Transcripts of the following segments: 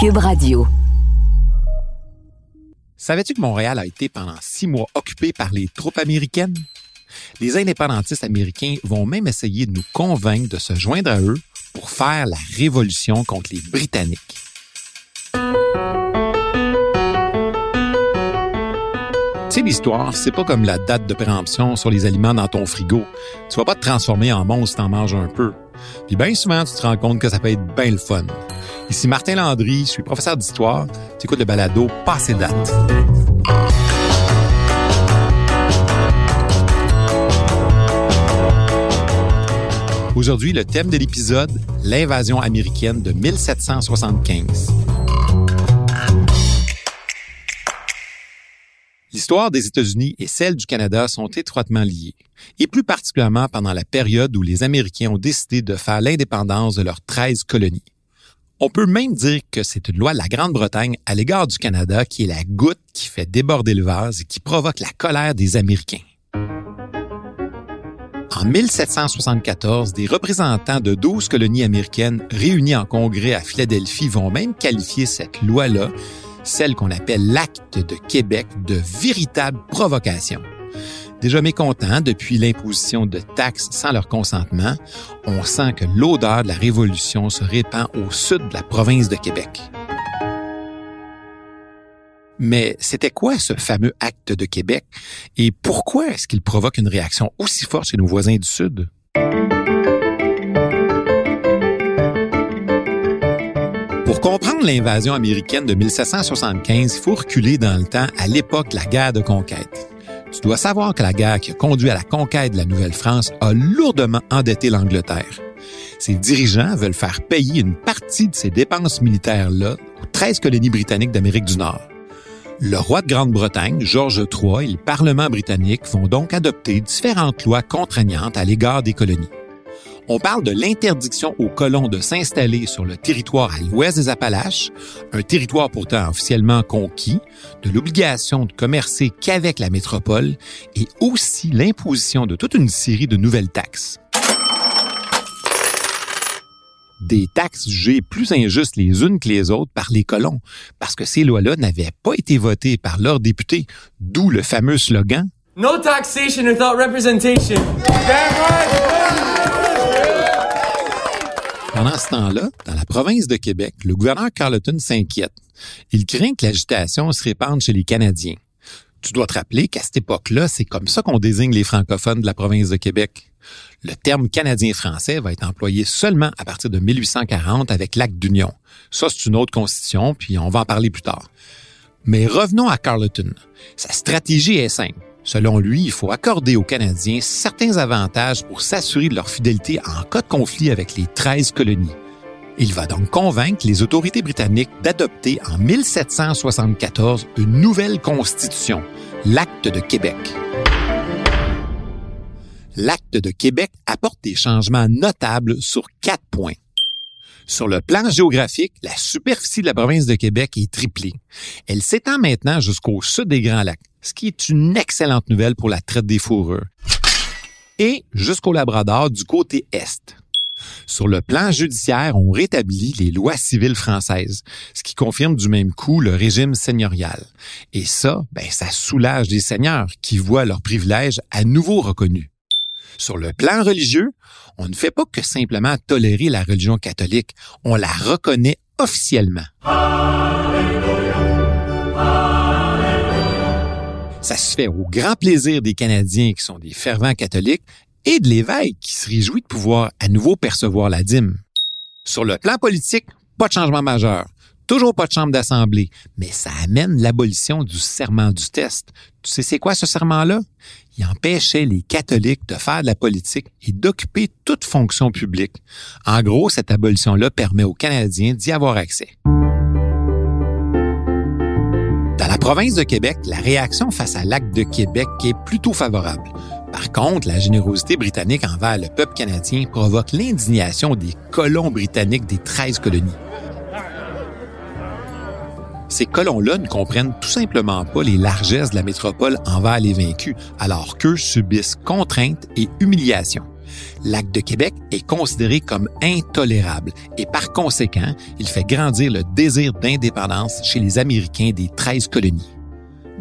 Cube Radio. Savais-tu que Montréal a été pendant six mois occupé par les troupes américaines? Les indépendantistes américains vont même essayer de nous convaincre de se joindre à eux pour faire la révolution contre les Britanniques. Tu sais, l'histoire, c'est pas comme la date de péremption sur les aliments dans ton frigo. Tu vas pas te transformer en monstre si t'en manges un peu. Puis bien souvent, tu te rends compte que ça peut être bien le fun. Ici Martin Landry, je suis professeur d'histoire. Tu écoutes le balado Passé date. Aujourd'hui, le thème de l'épisode, l'invasion américaine de 1775. L'histoire des États-Unis et celle du Canada sont étroitement liées, et plus particulièrement pendant la période où les Américains ont décidé de faire l'indépendance de leurs 13 colonies. On peut même dire que c'est une loi de la Grande-Bretagne à l'égard du Canada qui est la goutte qui fait déborder le vase et qui provoque la colère des Américains. En 1774, des représentants de 12 colonies américaines réunis en congrès à Philadelphie vont même qualifier cette loi-là, celle qu'on appelle l'Acte de Québec, de véritable provocation. Déjà mécontents depuis l'imposition de taxes sans leur consentement, on sent que l'odeur de la Révolution se répand au sud de la province de Québec. Mais c'était quoi ce fameux acte de Québec et pourquoi est-ce qu'il provoque une réaction aussi forte chez nos voisins du Sud? Pour comprendre l'invasion américaine de 1775, il faut reculer dans le temps à l'époque de la guerre de conquête. Tu dois savoir que la guerre qui a conduit à la conquête de la Nouvelle-France a lourdement endetté l'Angleterre. Ses dirigeants veulent faire payer une partie de ces dépenses militaires-là aux 13 colonies britanniques d'Amérique du Nord. Le roi de Grande-Bretagne, George III, et le Parlement britannique vont donc adopter différentes lois contraignantes à l'égard des colonies. On parle de l'interdiction aux colons de s'installer sur le territoire à l'ouest des Appalaches, un territoire pourtant officiellement conquis, de l'obligation de commercer qu'avec la métropole et aussi l'imposition de toute une série de nouvelles taxes des taxes jugées plus injustes les unes que les autres par les colons, parce que ces lois-là n'avaient pas été votées par leurs députés, d'où le fameux slogan No taxation without representation. Pendant ce temps-là, dans la province de Québec, le gouverneur Carleton s'inquiète. Il craint que l'agitation se répande chez les Canadiens. Tu dois te rappeler qu'à cette époque-là, c'est comme ça qu'on désigne les francophones de la province de Québec. Le terme canadien-français va être employé seulement à partir de 1840 avec l'acte d'union. Ça, c'est une autre constitution, puis on va en parler plus tard. Mais revenons à Carleton. Sa stratégie est simple. Selon lui, il faut accorder aux Canadiens certains avantages pour s'assurer de leur fidélité en cas de conflit avec les 13 colonies. Il va donc convaincre les autorités britanniques d'adopter en 1774 une nouvelle constitution, l'Acte de Québec. L'Acte de Québec apporte des changements notables sur quatre points. Sur le plan géographique, la superficie de la province de Québec est triplée. Elle s'étend maintenant jusqu'au sud des Grands Lacs, ce qui est une excellente nouvelle pour la traite des fourrures. Et jusqu'au Labrador du côté est. Sur le plan judiciaire, on rétablit les lois civiles françaises, ce qui confirme du même coup le régime seigneurial. Et ça, ben, ça soulage des seigneurs qui voient leurs privilèges à nouveau reconnus. Sur le plan religieux, on ne fait pas que simplement tolérer la religion catholique, on la reconnaît officiellement. Ça se fait au grand plaisir des Canadiens qui sont des fervents catholiques et de l'évêque qui se réjouit de pouvoir à nouveau percevoir la dîme. Sur le plan politique, pas de changement majeur. Toujours pas de chambre d'assemblée, mais ça amène l'abolition du serment du test. Tu sais c'est quoi ce serment-là? Il empêchait les catholiques de faire de la politique et d'occuper toute fonction publique. En gros, cette abolition-là permet aux Canadiens d'y avoir accès. Province de Québec, la réaction face à l'acte de Québec est plutôt favorable. Par contre, la générosité britannique envers le peuple canadien provoque l'indignation des colons britanniques des 13 colonies ces colons-là ne comprennent tout simplement pas les largesses de la métropole envers les vaincus, alors qu'eux subissent contraintes et humiliations. L'acte de Québec est considéré comme intolérable et par conséquent, il fait grandir le désir d'indépendance chez les Américains des 13 colonies.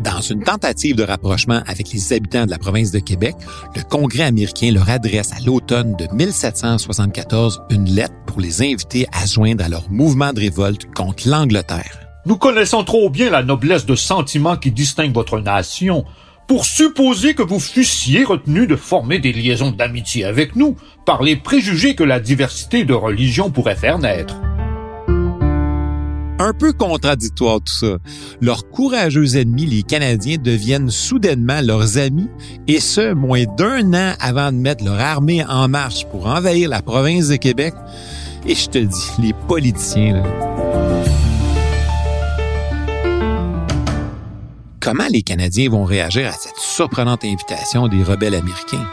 Dans une tentative de rapprochement avec les habitants de la province de Québec, le Congrès américain leur adresse à l'automne de 1774 une lettre pour les inviter à joindre à leur mouvement de révolte contre l'Angleterre. Nous connaissons trop bien la noblesse de sentiment qui distingue votre nation pour supposer que vous fussiez retenu de former des liaisons d'amitié avec nous par les préjugés que la diversité de religions pourrait faire naître. Un peu contradictoire tout ça. Leurs courageux ennemis, les Canadiens, deviennent soudainement leurs amis, et ce, moins d'un an avant de mettre leur armée en marche pour envahir la province de Québec. Et je te dis, les politiciens, là. Comment les Canadiens vont réagir à cette surprenante invitation des rebelles américains?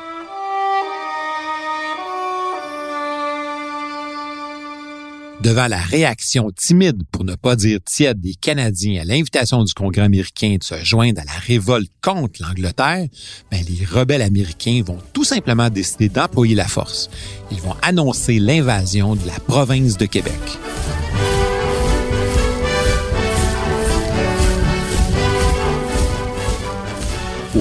Devant la réaction timide, pour ne pas dire tiède, des Canadiens à l'invitation du Congrès américain de se joindre à la révolte contre l'Angleterre, ben, les rebelles américains vont tout simplement décider d'employer la force. Ils vont annoncer l'invasion de la province de Québec.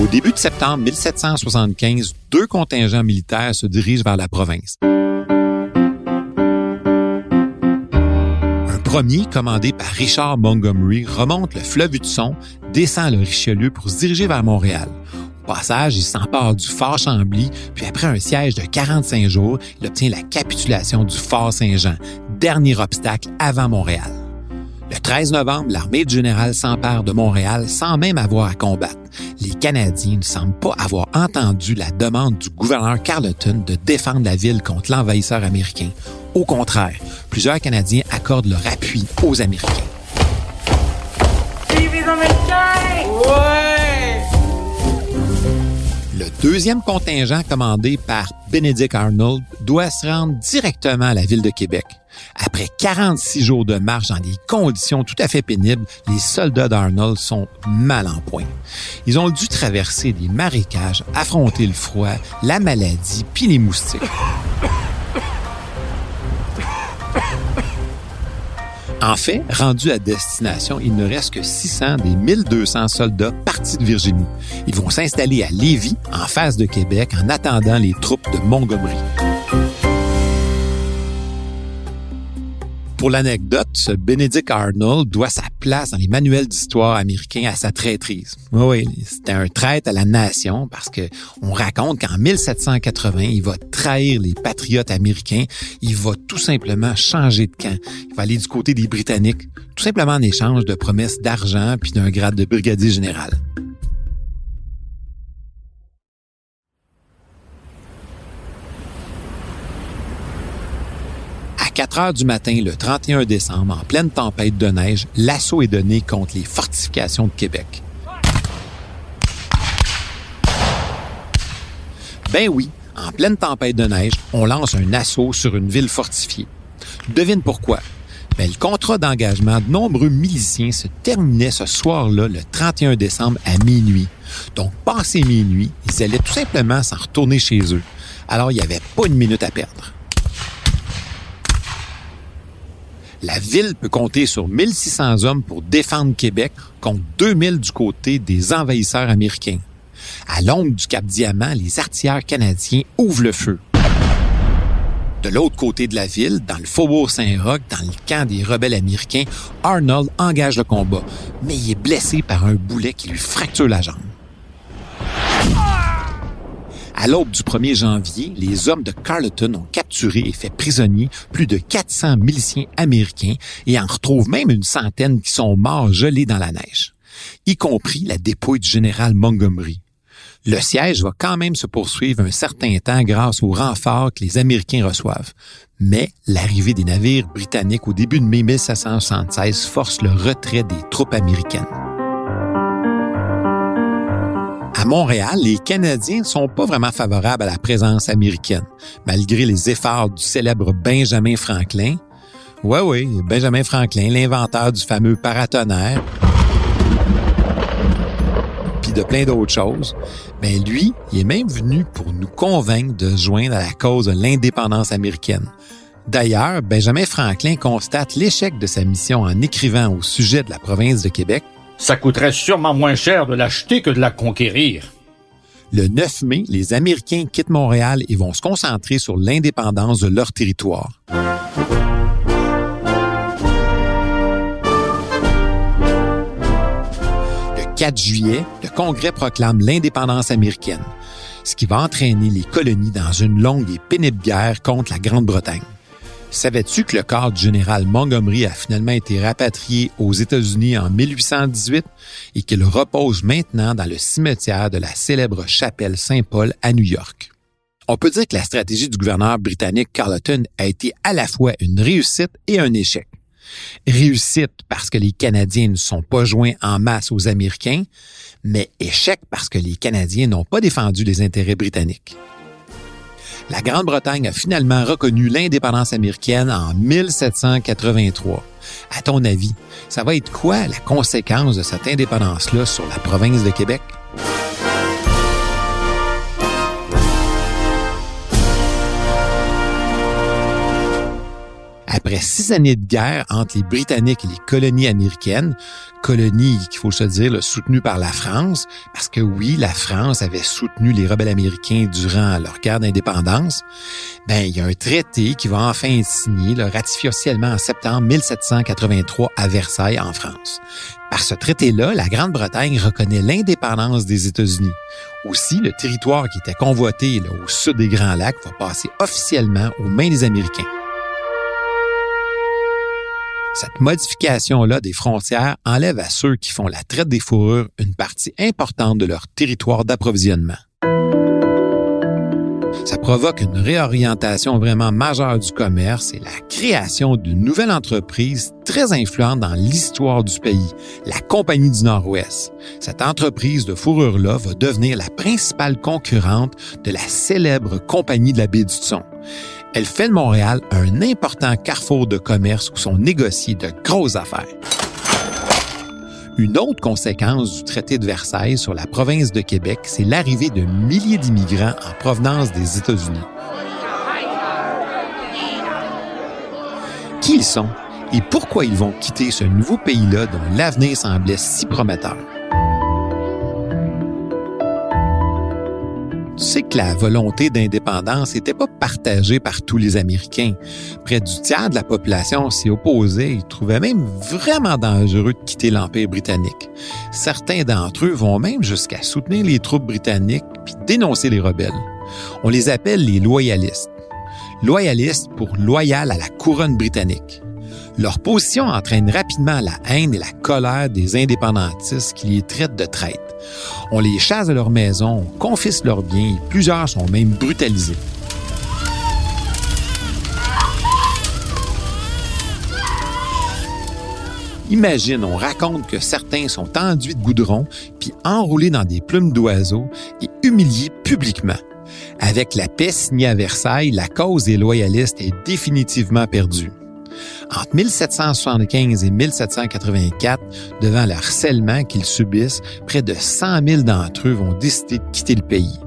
Au début de septembre 1775, deux contingents militaires se dirigent vers la province. premier, commandé par Richard Montgomery, remonte le fleuve Hudson, descend le Richelieu pour se diriger vers Montréal. Au passage, il s'empare du fort Chambly, puis après un siège de 45 jours, il obtient la capitulation du fort Saint-Jean, dernier obstacle avant Montréal. Le 13 novembre, l'armée du général s'empare de Montréal sans même avoir à combattre. Les Canadiens ne semblent pas avoir entendu la demande du gouverneur Carleton de défendre la ville contre l'envahisseur américain. Au contraire, plusieurs Canadiens accordent leur appui aux Américains. Le deuxième contingent commandé par Benedict Arnold doit se rendre directement à la ville de Québec. Après 46 jours de marche dans des conditions tout à fait pénibles, les soldats d'Arnold sont mal en point. Ils ont dû traverser des marécages, affronter le froid, la maladie, puis les moustiques. En fait, rendus à destination, il ne reste que 600 des 1200 soldats partis de Virginie. Ils vont s'installer à Lévis, en face de Québec, en attendant les troupes de Montgomery. Pour l'anecdote, Benedict Arnold doit sa place dans les manuels d'histoire américains à sa traîtrise. Oui, c'était un traître à la nation parce que on raconte qu'en 1780, il va trahir les patriotes américains. Il va tout simplement changer de camp. Il va aller du côté des Britanniques, tout simplement en échange de promesses d'argent puis d'un grade de brigadier général. 4 heures du matin, le 31 décembre, en pleine tempête de neige, l'assaut est donné contre les fortifications de Québec. Ben oui, en pleine tempête de neige, on lance un assaut sur une ville fortifiée. Devine pourquoi? Ben, le contrat d'engagement de nombreux miliciens se terminait ce soir-là, le 31 décembre à minuit. Donc, passé minuit, ils allaient tout simplement s'en retourner chez eux. Alors, il n'y avait pas une minute à perdre. La ville peut compter sur 1600 hommes pour défendre Québec contre 2000 du côté des envahisseurs américains. À l'ombre du Cap Diamant, les artilleurs canadiens ouvrent le feu. De l'autre côté de la ville, dans le faubourg Saint-Roch, dans le camp des rebelles américains, Arnold engage le combat, mais il est blessé par un boulet qui lui fracture la jambe. À l'aube du 1er janvier, les hommes de Carleton ont capturé et fait prisonnier plus de 400 miliciens américains et en retrouvent même une centaine qui sont morts gelés dans la neige, y compris la dépouille du général Montgomery. Le siège va quand même se poursuivre un certain temps grâce aux renforts que les Américains reçoivent. Mais l'arrivée des navires britanniques au début de mai 1776 force le retrait des troupes américaines. À Montréal, les Canadiens ne sont pas vraiment favorables à la présence américaine, malgré les efforts du célèbre Benjamin Franklin. Oui, oui, Benjamin Franklin, l'inventeur du fameux paratonnerre, puis de plein d'autres choses. Ben lui, il est même venu pour nous convaincre de joindre à la cause de l'indépendance américaine. D'ailleurs, Benjamin Franklin constate l'échec de sa mission en écrivant au sujet de la province de Québec. Ça coûterait sûrement moins cher de l'acheter que de la conquérir. Le 9 mai, les Américains quittent Montréal et vont se concentrer sur l'indépendance de leur territoire. Le 4 juillet, le Congrès proclame l'indépendance américaine, ce qui va entraîner les colonies dans une longue et pénible guerre contre la Grande-Bretagne. Savais-tu que le corps du général Montgomery a finalement été rapatrié aux États-Unis en 1818 et qu'il repose maintenant dans le cimetière de la célèbre chapelle Saint-Paul à New York? On peut dire que la stratégie du gouverneur britannique Carleton a été à la fois une réussite et un échec. Réussite parce que les Canadiens ne sont pas joints en masse aux Américains, mais échec parce que les Canadiens n'ont pas défendu les intérêts britanniques la Grande-Bretagne a finalement reconnu l'indépendance américaine en 1783. À ton avis, ça va être quoi la conséquence de cette indépendance-là sur la province de Québec? Après six années de guerre entre les Britanniques et les colonies américaines, colonies qu'il faut se dire soutenues par la France, parce que oui, la France avait soutenu les rebelles américains durant leur guerre d'indépendance, ben il y a un traité qui va enfin être signé, le ratifié officiellement en septembre 1783 à Versailles en France. Par ce traité-là, la Grande-Bretagne reconnaît l'indépendance des États-Unis. Aussi, le territoire qui était convoité au sud des Grands Lacs va passer officiellement aux mains des Américains. Cette modification-là des frontières enlève à ceux qui font la traite des fourrures une partie importante de leur territoire d'approvisionnement. Ça provoque une réorientation vraiment majeure du commerce et la création d'une nouvelle entreprise très influente dans l'histoire du pays, la Compagnie du Nord-Ouest. Cette entreprise de fourrure-là va devenir la principale concurrente de la célèbre Compagnie de la baie du Thon. Elle fait de Montréal un important carrefour de commerce où sont négociées de grosses affaires. Une autre conséquence du traité de Versailles sur la province de Québec, c'est l'arrivée de milliers d'immigrants en provenance des États-Unis. Qui ils sont et pourquoi ils vont quitter ce nouveau pays-là dont l'avenir semblait si prometteur? Tu sais que la volonté d'indépendance n'était pas partagée par tous les Américains. Près du tiers de la population s'y opposait et trouvait même vraiment dangereux de quitter l'Empire britannique. Certains d'entre eux vont même jusqu'à soutenir les troupes britanniques puis dénoncer les rebelles. On les appelle les loyalistes. Loyalistes pour loyal à la couronne britannique. Leur position entraîne rapidement la haine et la colère des indépendantistes qui les traitent de traîtres. On les chasse de leur maison, on confisque leurs biens et plusieurs sont même brutalisés. Imagine, on raconte que certains sont enduits de goudron, puis enroulés dans des plumes d'oiseaux et humiliés publiquement. Avec la paix signée à Versailles, la cause des loyalistes est définitivement perdue. Entre 1775 et 1784, devant le harcèlement qu'ils subissent, près de 100 000 d'entre eux vont décider de quitter le pays.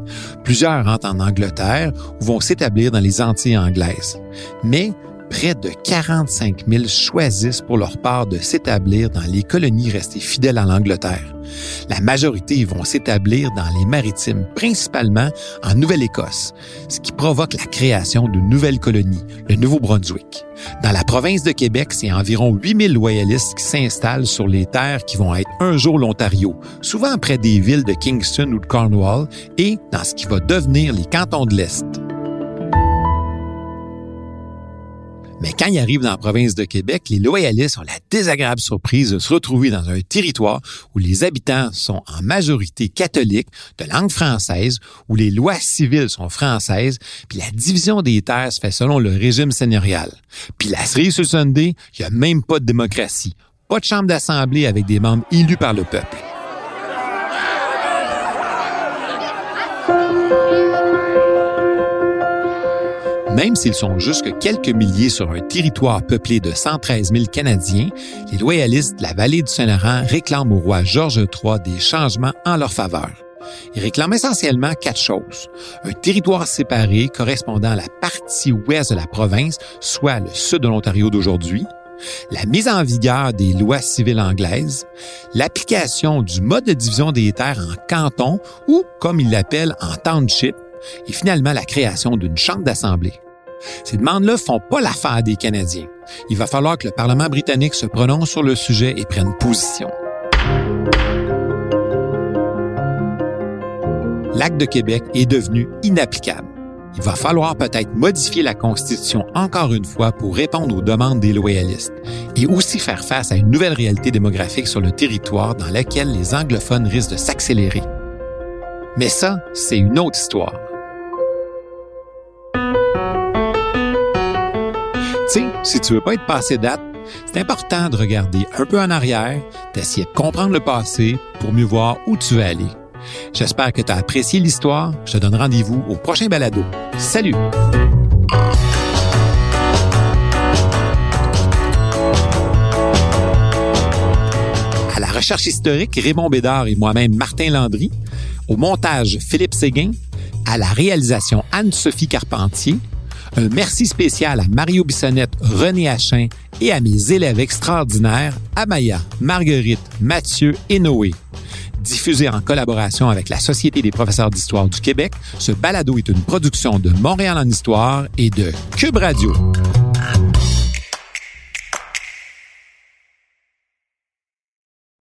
Plusieurs rentrent en Angleterre ou vont s'établir dans les Antilles anglaises. Mais près de 45 000 choisissent pour leur part de s'établir dans les colonies restées fidèles à l'Angleterre. La majorité vont s'établir dans les maritimes, principalement en Nouvelle-Écosse, ce qui provoque la création d'une nouvelle colonie, le Nouveau-Brunswick. Dans la province de Québec, c'est environ 8000 loyalistes qui s'installent sur les terres qui vont être un jour l'Ontario, souvent près des villes de Kingston ou de Cornwall, et dans ce qui va devenir les cantons de l'Est. Mais quand ils arrivent dans la province de Québec, les loyalistes ont la désagréable surprise de se retrouver dans un territoire où les habitants sont en majorité catholiques, de langue française, où les lois civiles sont françaises, puis la division des terres se fait selon le régime seigneurial. Puis la cerise sur Sunday, il n'y a même pas de démocratie, pas de chambre d'assemblée avec des membres élus par le peuple. Même s'ils sont jusque quelques milliers sur un territoire peuplé de 113 000 Canadiens, les loyalistes de la vallée du Saint-Laurent réclament au roi George III des changements en leur faveur. Il réclame essentiellement quatre choses. Un territoire séparé correspondant à la partie ouest de la province, soit le sud de l'Ontario d'aujourd'hui, la mise en vigueur des lois civiles anglaises, l'application du mode de division des terres en canton ou, comme il l'appelle, en township, et finalement la création d'une chambre d'assemblée. Ces demandes-là font pas l'affaire des Canadiens. Il va falloir que le Parlement britannique se prononce sur le sujet et prenne position. L'acte de Québec est devenu inapplicable. Il va falloir peut-être modifier la Constitution encore une fois pour répondre aux demandes des loyalistes et aussi faire face à une nouvelle réalité démographique sur le territoire dans laquelle les anglophones risquent de s'accélérer. Mais ça, c'est une autre histoire. Si tu veux pas être passé date, c'est important de regarder un peu en arrière, d'essayer de comprendre le passé pour mieux voir où tu veux aller. J'espère que tu as apprécié l'histoire. Je te donne rendez-vous au prochain balado. Salut! À la recherche historique, Raymond Bédard et moi-même Martin Landry. Au montage, Philippe Séguin. À la réalisation, Anne-Sophie Carpentier. Un merci spécial à Mario Bissonnette, René Achin et à mes élèves extraordinaires, Amaya, Marguerite, Mathieu et Noé. Diffusé en collaboration avec la Société des professeurs d'histoire du Québec, ce balado est une production de Montréal en histoire et de Cube Radio.